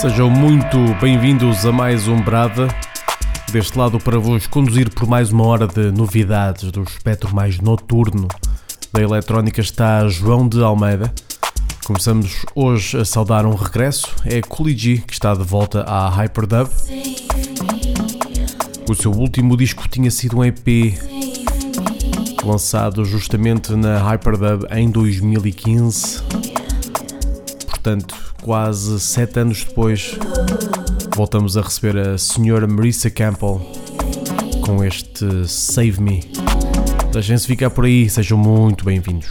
Sejam muito bem-vindos a mais um Brada. Deste lado para vos conduzir por mais uma hora de novidades do espectro mais noturno da eletrónica está João de Almeida. Começamos hoje a saudar um regresso. É Cooley que está de volta à Hyperdub. O seu último disco tinha sido um EP lançado justamente na Hyperdub em 2015. Portanto, quase sete anos depois, voltamos a receber a senhora Marissa Campbell com este Save Me. Deixem-se ficar por aí, sejam muito bem-vindos.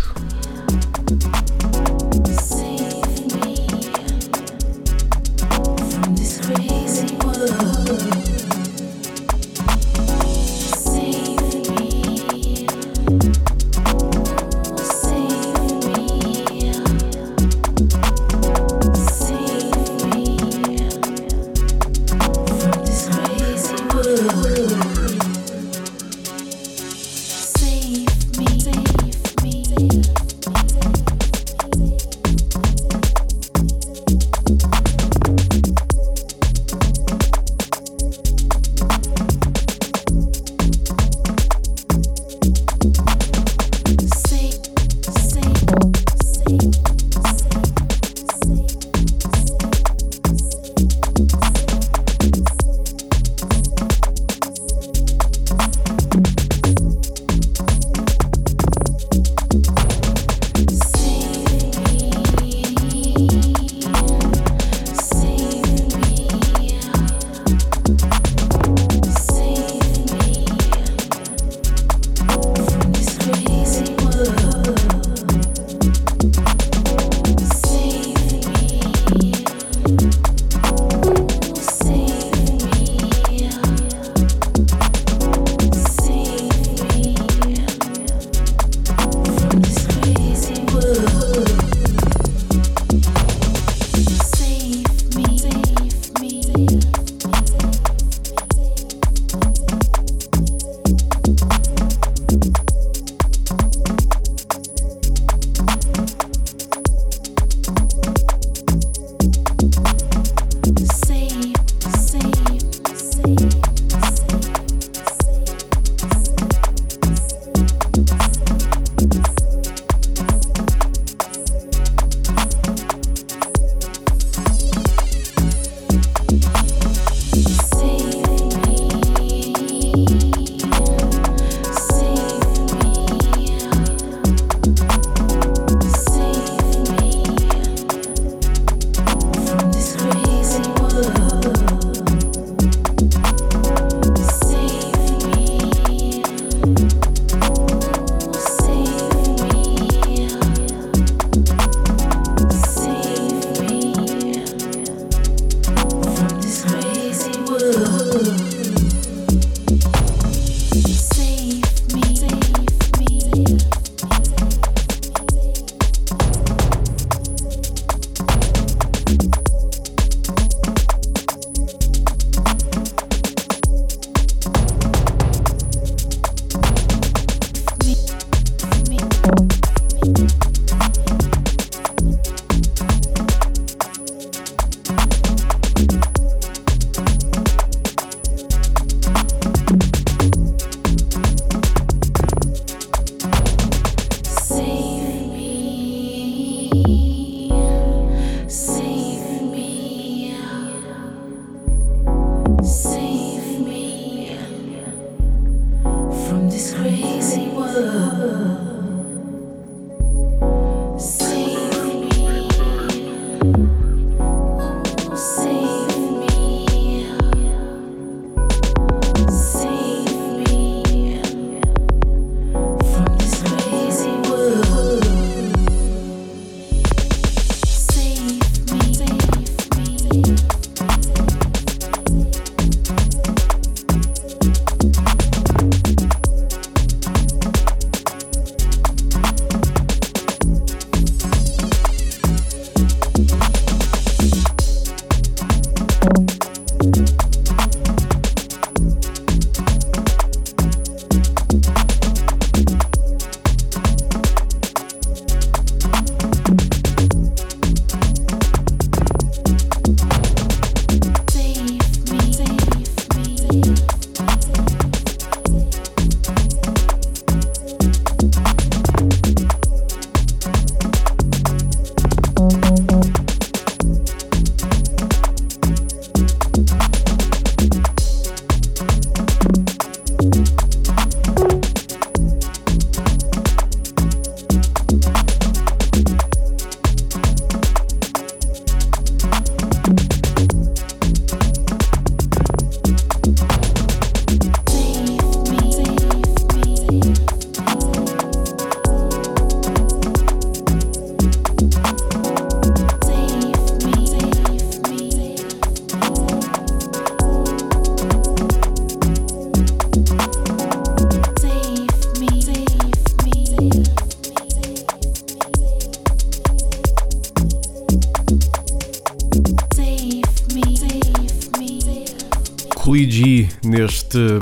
Bye.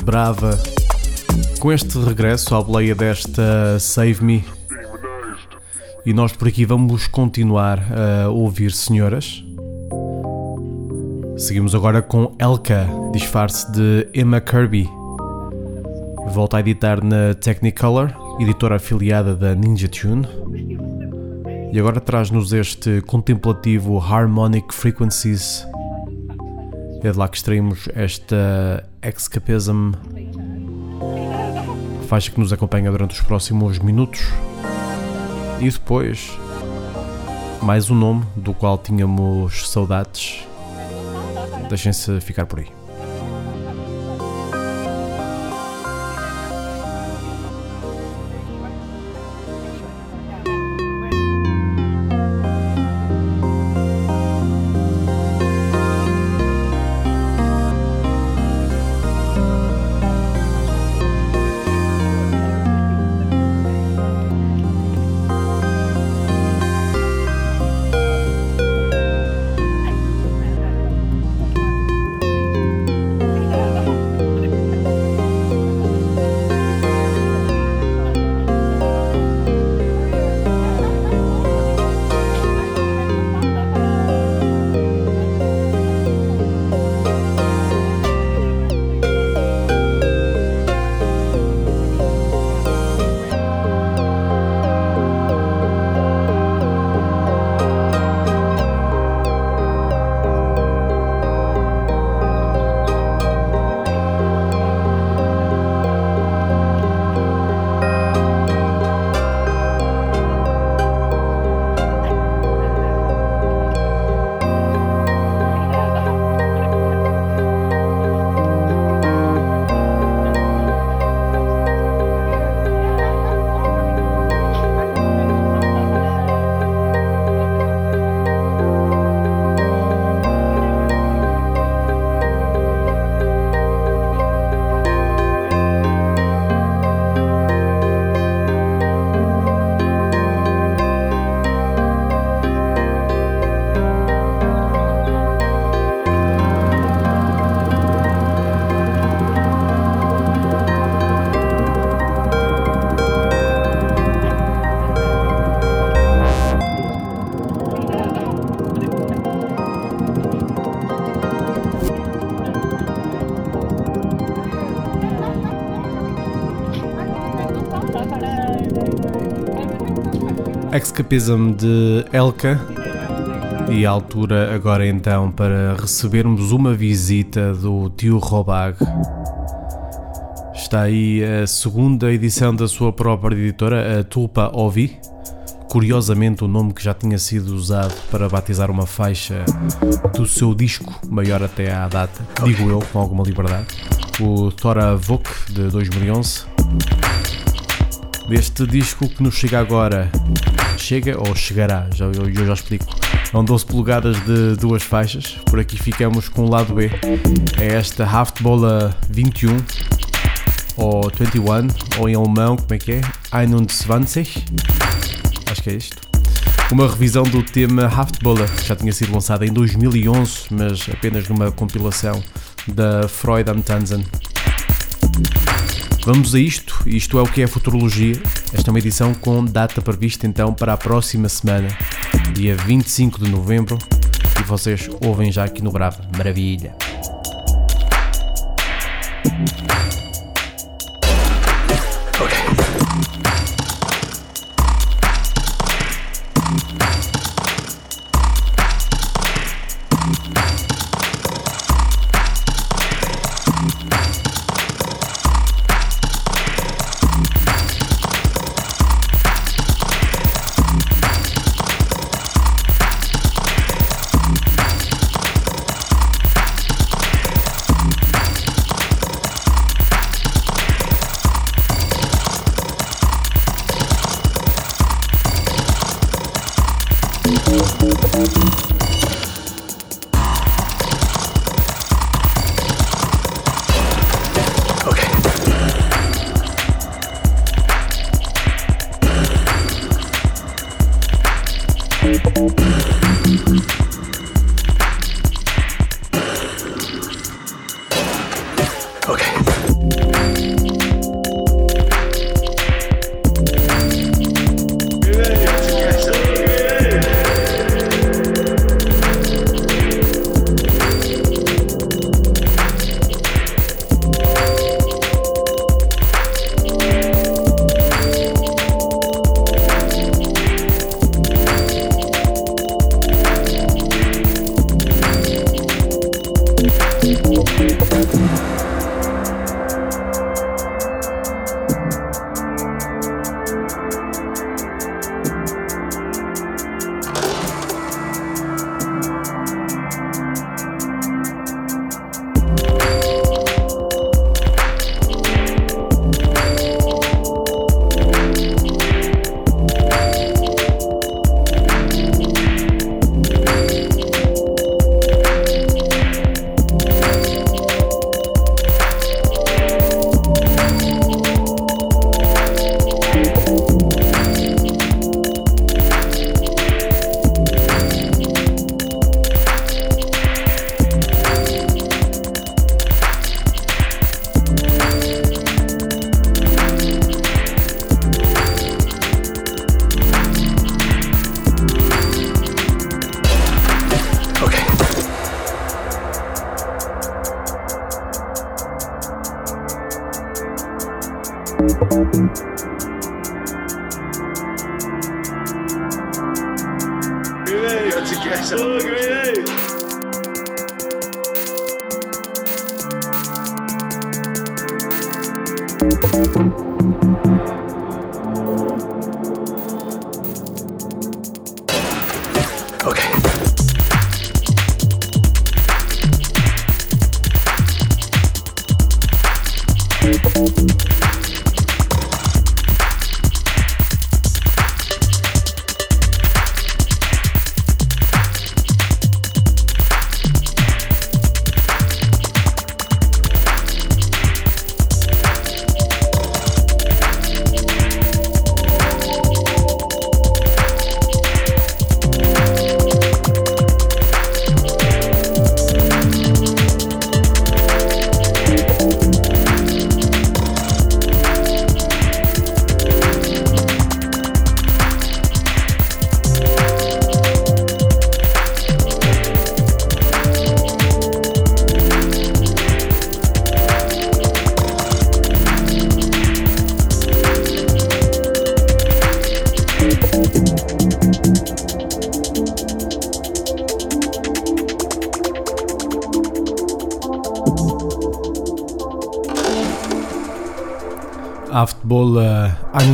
Brava, com este regresso à boleia desta Save Me. E nós por aqui vamos continuar a ouvir senhoras. Seguimos agora com Elka, disfarce de Emma Kirby. Volta a editar na Technicolor, editora afiliada da Ninja Tune. E agora traz-nos este contemplativo Harmonic Frequencies é de lá que extraímos esta Escapism, faixa que nos acompanha durante os próximos minutos. E depois, mais um nome do qual tínhamos saudades. Deixem-se ficar por aí. Escapism de Elka. E a altura agora então para recebermos uma visita do tio Robag. Está aí a segunda edição da sua própria editora, a Tulpa Ovi. Curiosamente, o nome que já tinha sido usado para batizar uma faixa do seu disco, maior até à data, digo eu, com alguma liberdade. O Thora Vok de 2011. Deste disco que nos chega agora, chega ou chegará, já, eu, eu já explico. São 12 polegadas de duas faixas. Por aqui ficamos com o lado B. É esta Haftbola 21 ou 21, ou em alemão, como é que é? 21. Acho que é isto. Uma revisão do tema Haftbola, que já tinha sido lançada em 2011, mas apenas numa compilação da Freud am Tanzen. Vamos a isto, isto é o que é Futurologia. Esta é uma edição com data prevista então para a próxima semana, dia 25 de novembro, e vocês ouvem já aqui no Bravo. Maravilha! Okay.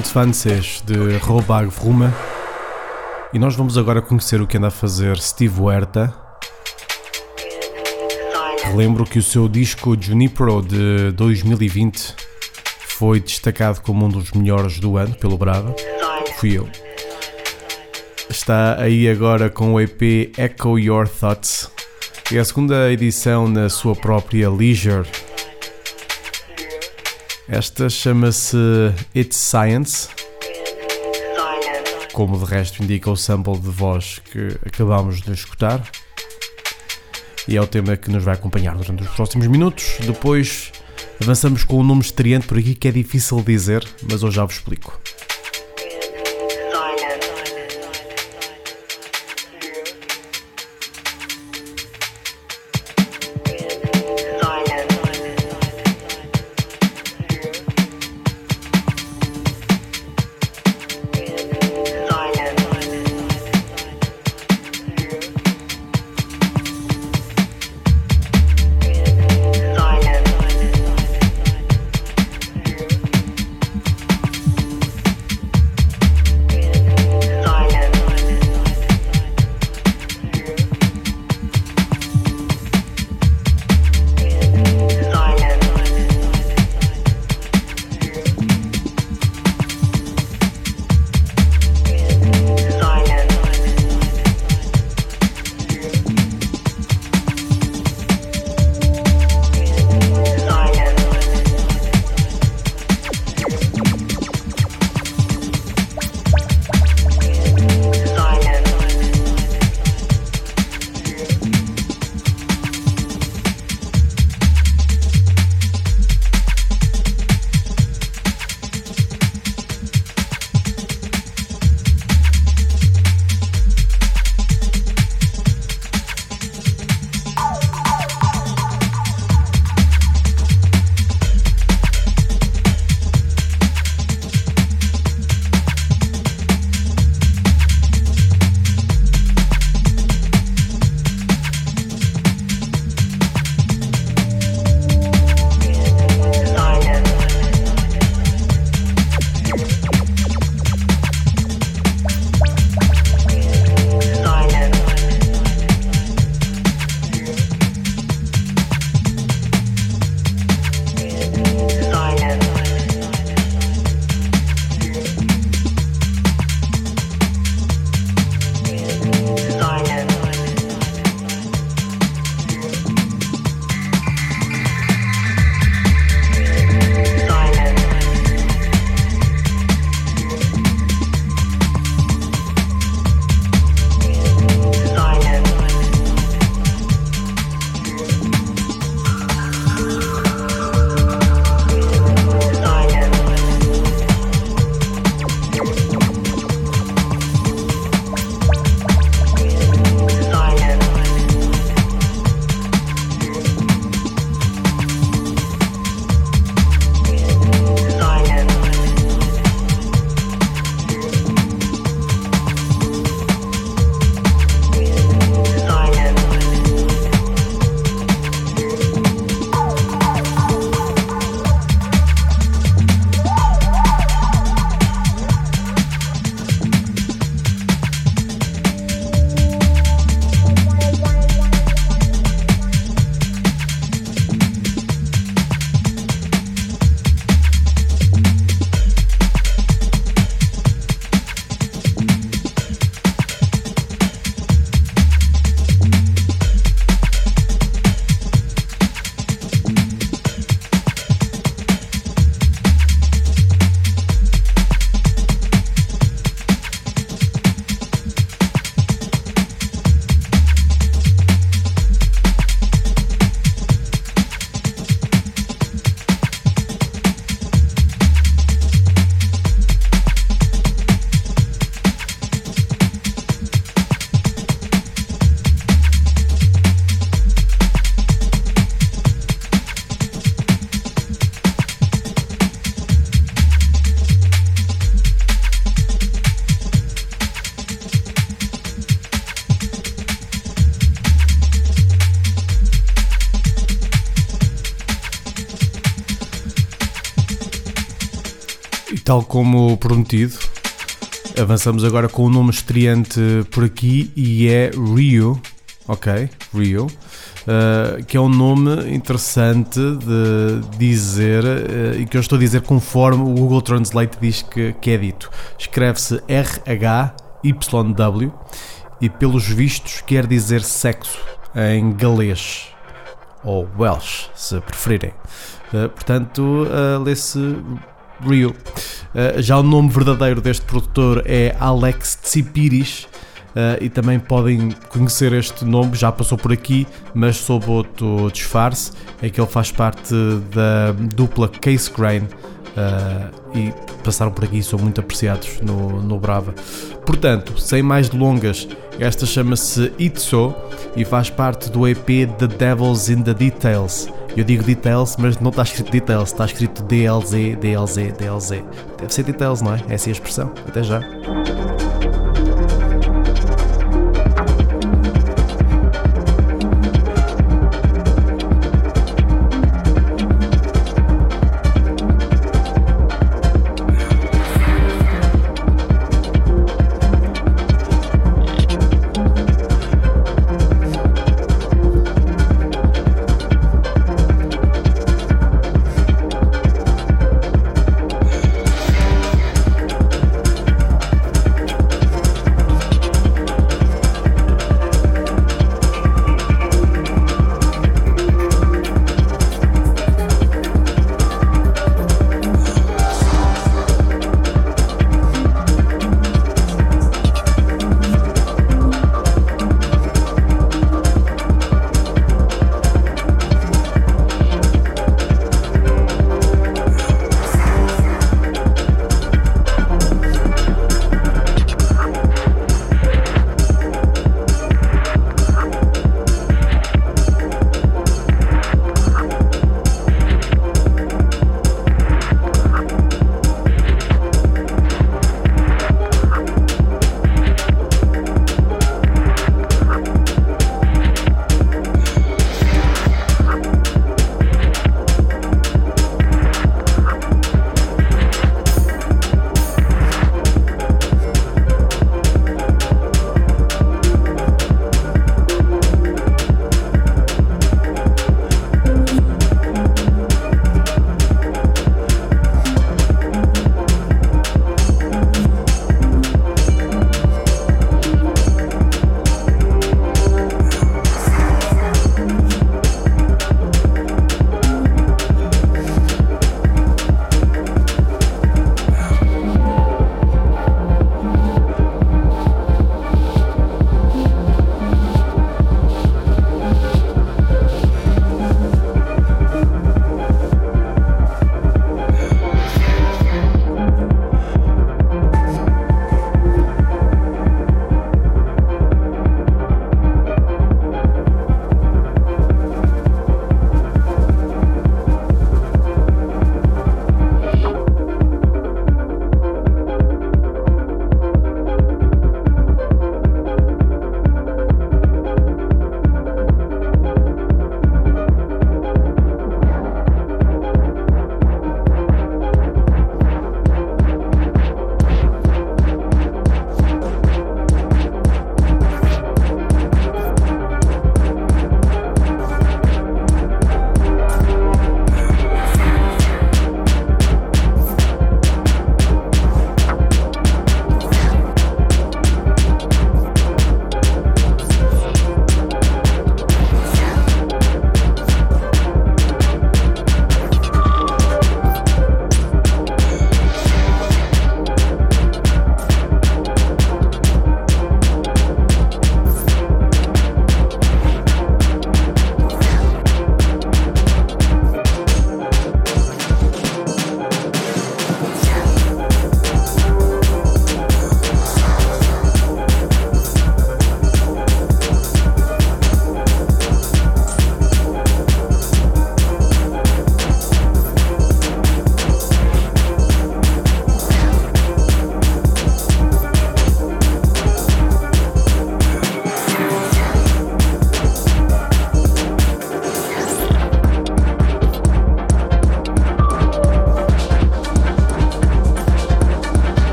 Aftbola 21 de Robag Vruma e nós vamos agora conhecer o que anda a fazer Steve Huerta. Lembro que o seu disco Junipero de 2020 foi destacado como um dos melhores do ano pelo Brava. Fui eu. Está aí agora com o EP Echo Your Thoughts. É a segunda edição na sua própria Leisure esta chama-se It's Science, como de resto indica o sample de voz que acabamos de escutar. E é o tema que nos vai acompanhar durante os próximos minutos. Depois avançamos com um nome estreante por aqui que é difícil dizer, mas eu já vos explico. Tal como prometido, avançamos agora com um nome estreante por aqui e é Rio, ok? Rio. Uh, que é um nome interessante de dizer uh, e que eu estou a dizer conforme o Google Translate diz que, que é dito. Escreve-se R-H-Y-W e, pelos vistos, quer dizer sexo em galês ou Welsh, se preferirem. Uh, portanto, lê-se Rio. já o nome verdadeiro deste produtor é Alex Tsipiris Uh, e também podem conhecer este nome, já passou por aqui, mas sob outro disfarce, é que ele faz parte da dupla Case Crane uh, e passaram por aqui são muito apreciados no, no Brava. Portanto, sem mais delongas, esta chama-se Itso e faz parte do EP The Devils in the Details. Eu digo Details, mas não está escrito Details, está escrito DLZ, DLZ, DLZ. Deve ser Details, não é? Essa é a expressão. Até já.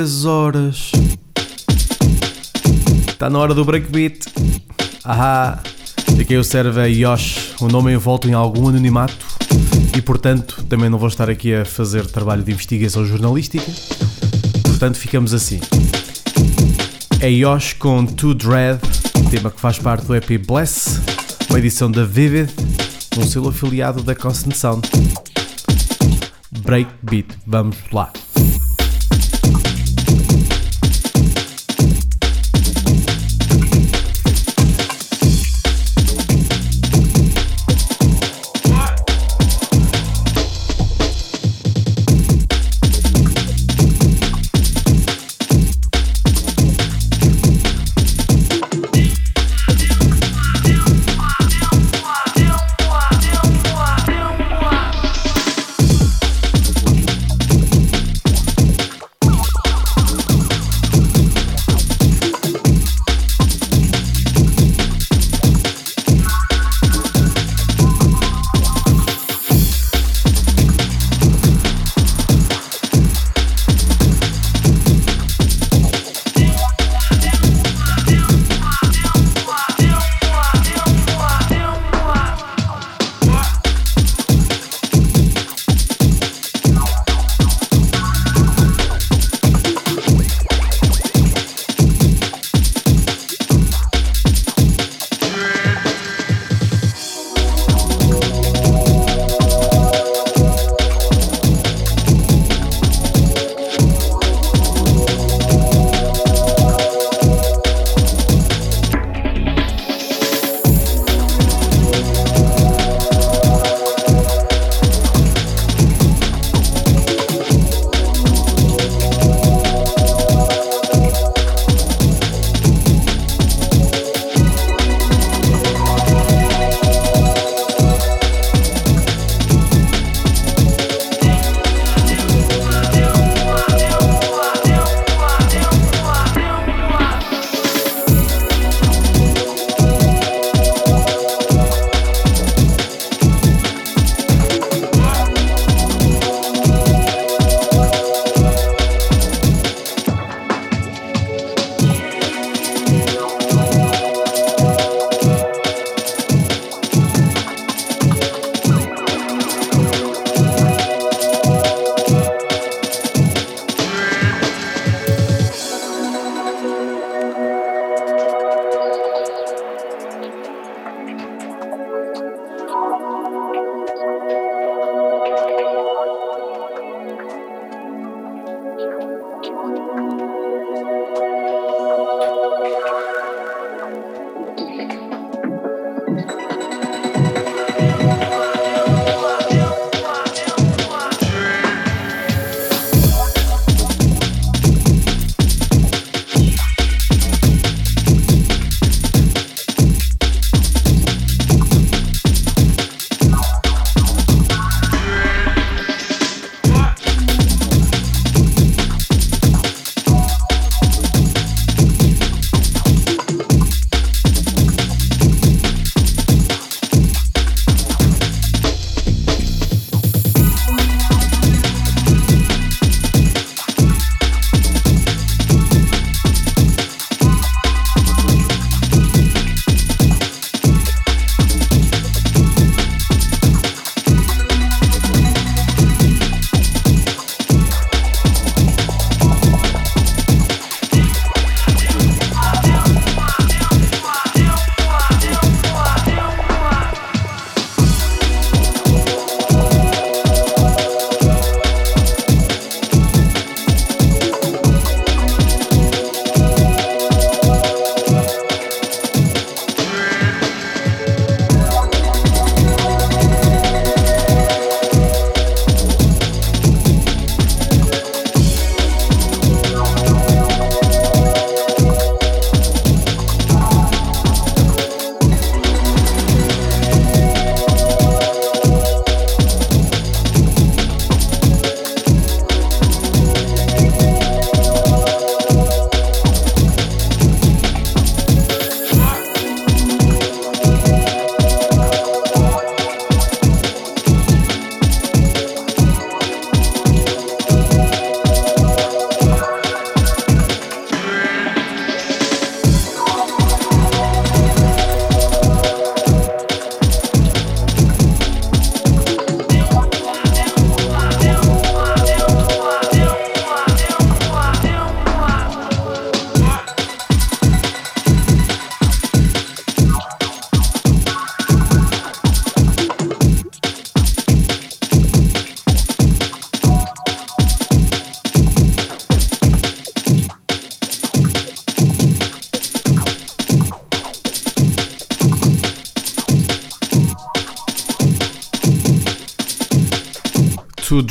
Ai, as horas. Está na hora do breakbeat. Ahá. E quem o serve é Yosh, o nome envolto em algum anonimato e, portanto, também não vou estar aqui a fazer trabalho de investigação jornalística. Portanto, ficamos assim. É Yosh com To Dread, tema que faz parte do EP Bless, uma edição da Vivid, um selo afiliado da Constant Sound. Breakbeat, vamos lá.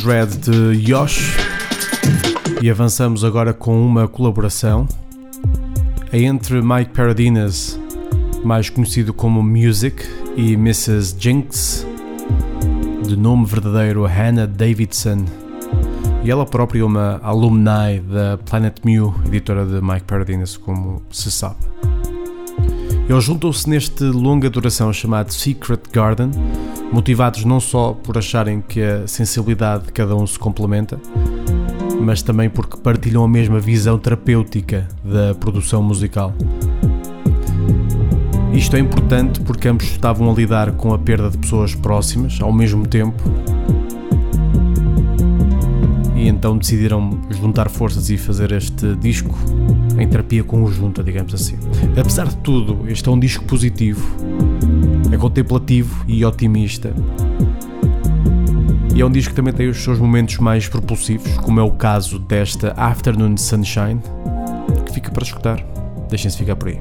Dread de Yosh e avançamos agora com uma colaboração é entre Mike Paradinas, mais conhecido como Music, e Mrs. Jinx, de nome verdadeiro Hannah Davidson, e ela própria é uma alumni da Planet Mu, editora de Mike Paradinas, como se sabe. Eles juntam-se neste longa duração chamado Secret Garden, motivados não só por acharem que a sensibilidade de cada um se complementa, mas também porque partilham a mesma visão terapêutica da produção musical. Isto é importante porque ambos estavam a lidar com a perda de pessoas próximas ao mesmo tempo e então decidiram juntar forças e fazer este disco em terapia conjunta, digamos assim. Apesar de tudo, este é um disco positivo, é contemplativo e otimista. E é um disco que também tem os seus momentos mais propulsivos, como é o caso desta Afternoon Sunshine, que fica para escutar. Deixem-se ficar por aí.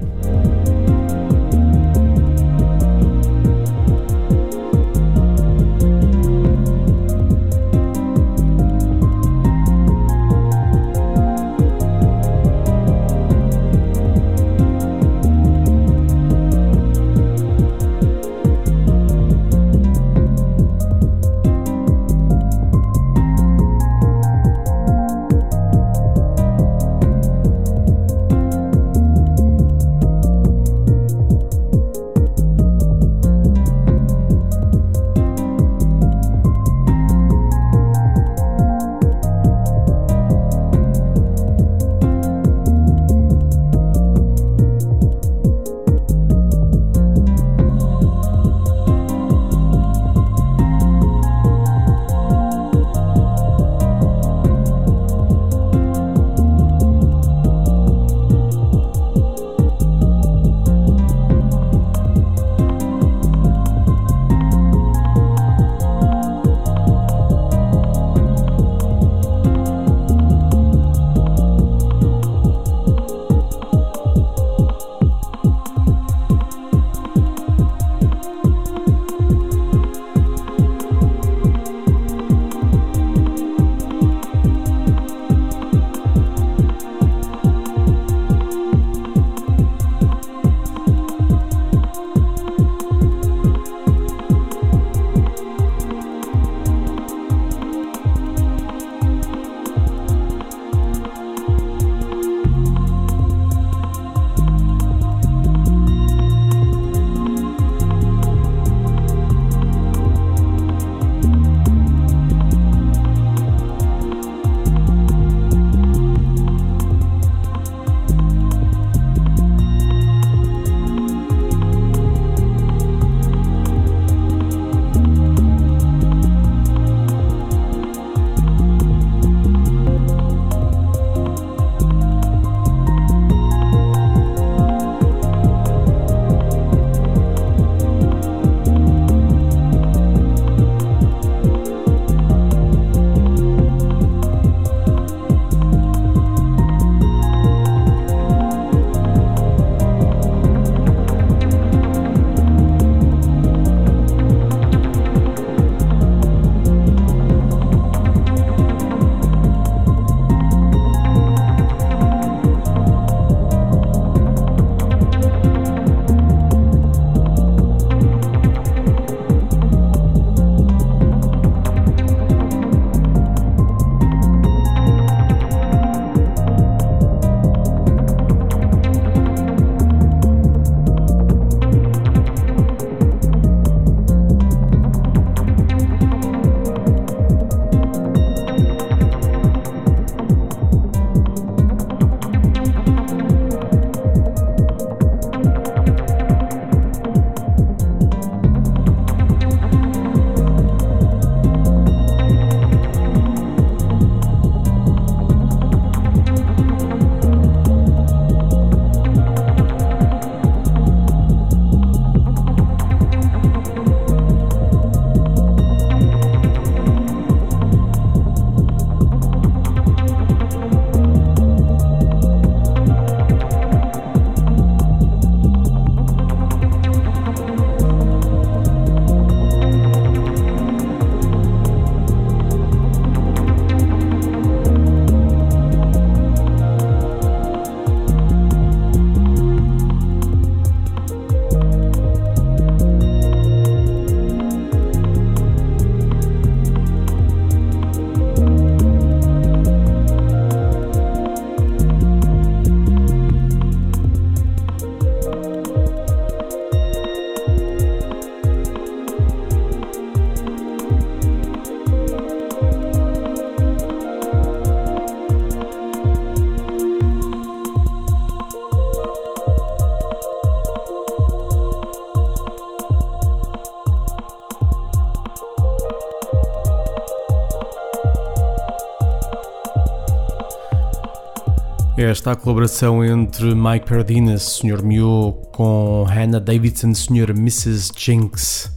Esta a colaboração entre Mike Perdinas, Sr. Mew, com Hannah Davidson, Sr. Mrs. Jinx,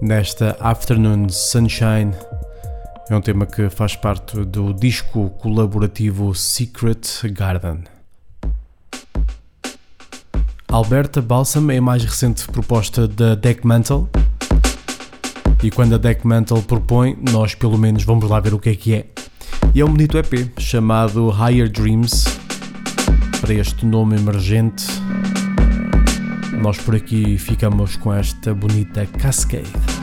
nesta Afternoon Sunshine. É um tema que faz parte do disco colaborativo Secret Garden. Alberta Balsam é a mais recente proposta da Deck Mantle. E quando a Deck Mantle propõe, nós pelo menos vamos lá ver o que é que é. E é um bonito EP chamado Higher Dreams para este nome emergente. Nós por aqui ficamos com esta bonita Cascade.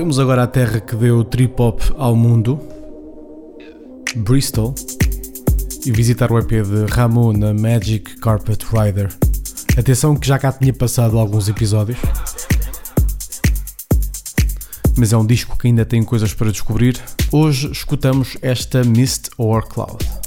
Voltemos agora à terra que deu trip hop ao mundo, Bristol, e visitar o EP de Ramu na Magic Carpet Rider. Atenção que já cá tinha passado alguns episódios, mas é um disco que ainda tem coisas para descobrir. Hoje escutamos esta Mist or Cloud.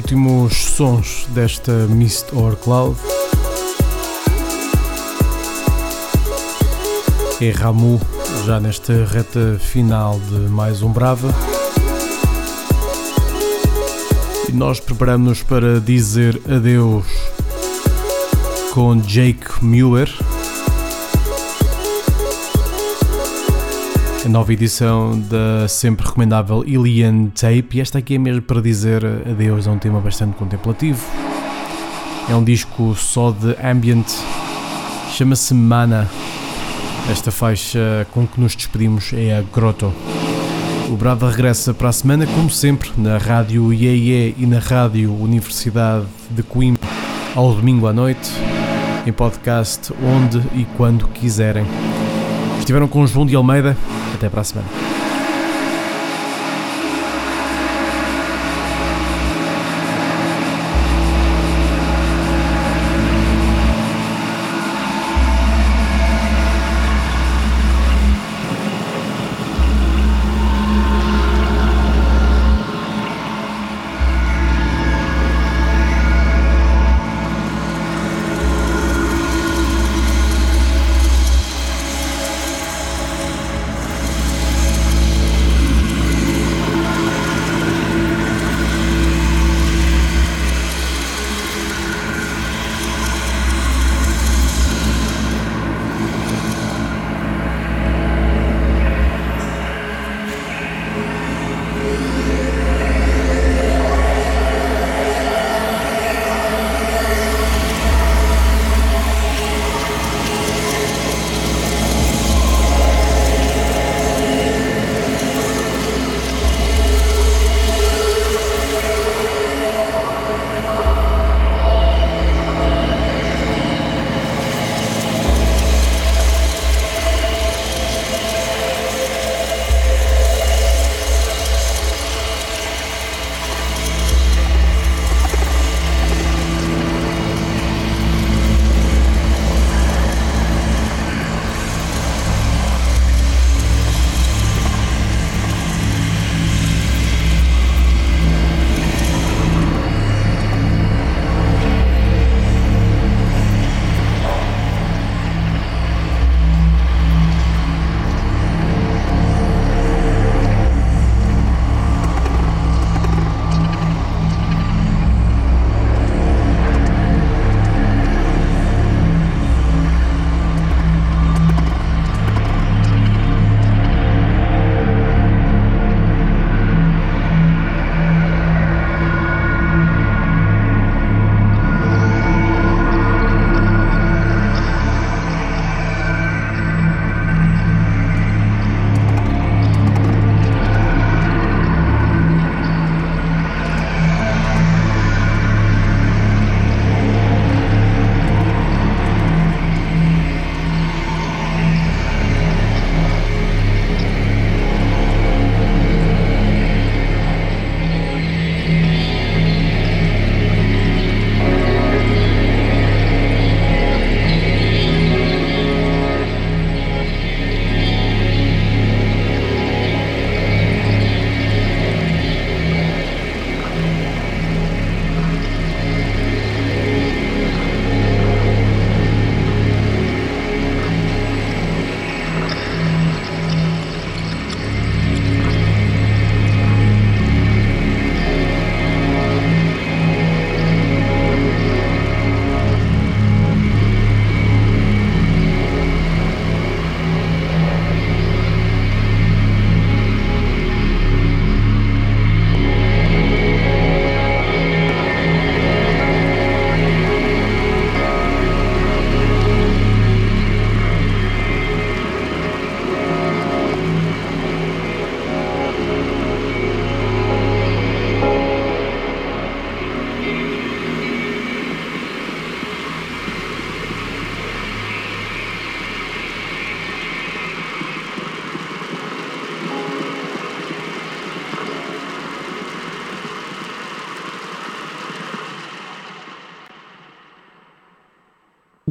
Últimos sons desta Mist or Cloud. É Ramu, já nesta reta final de mais um Brava. E nós preparamos-nos para dizer adeus com Jake Mueller. A nova edição da sempre recomendável Ilian Tape. E esta aqui é mesmo para dizer adeus a um tema bastante contemplativo. É um disco só de ambient, chama-se Mana. Esta faixa com que nos despedimos é a Grotto. O Brava regressa para a semana, como sempre, na Rádio IEE e na Rádio Universidade de Coimbra, ao domingo à noite, em podcast, onde e quando quiserem. Estiveram com o João de Almeida. Até para a semana.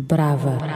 Brava.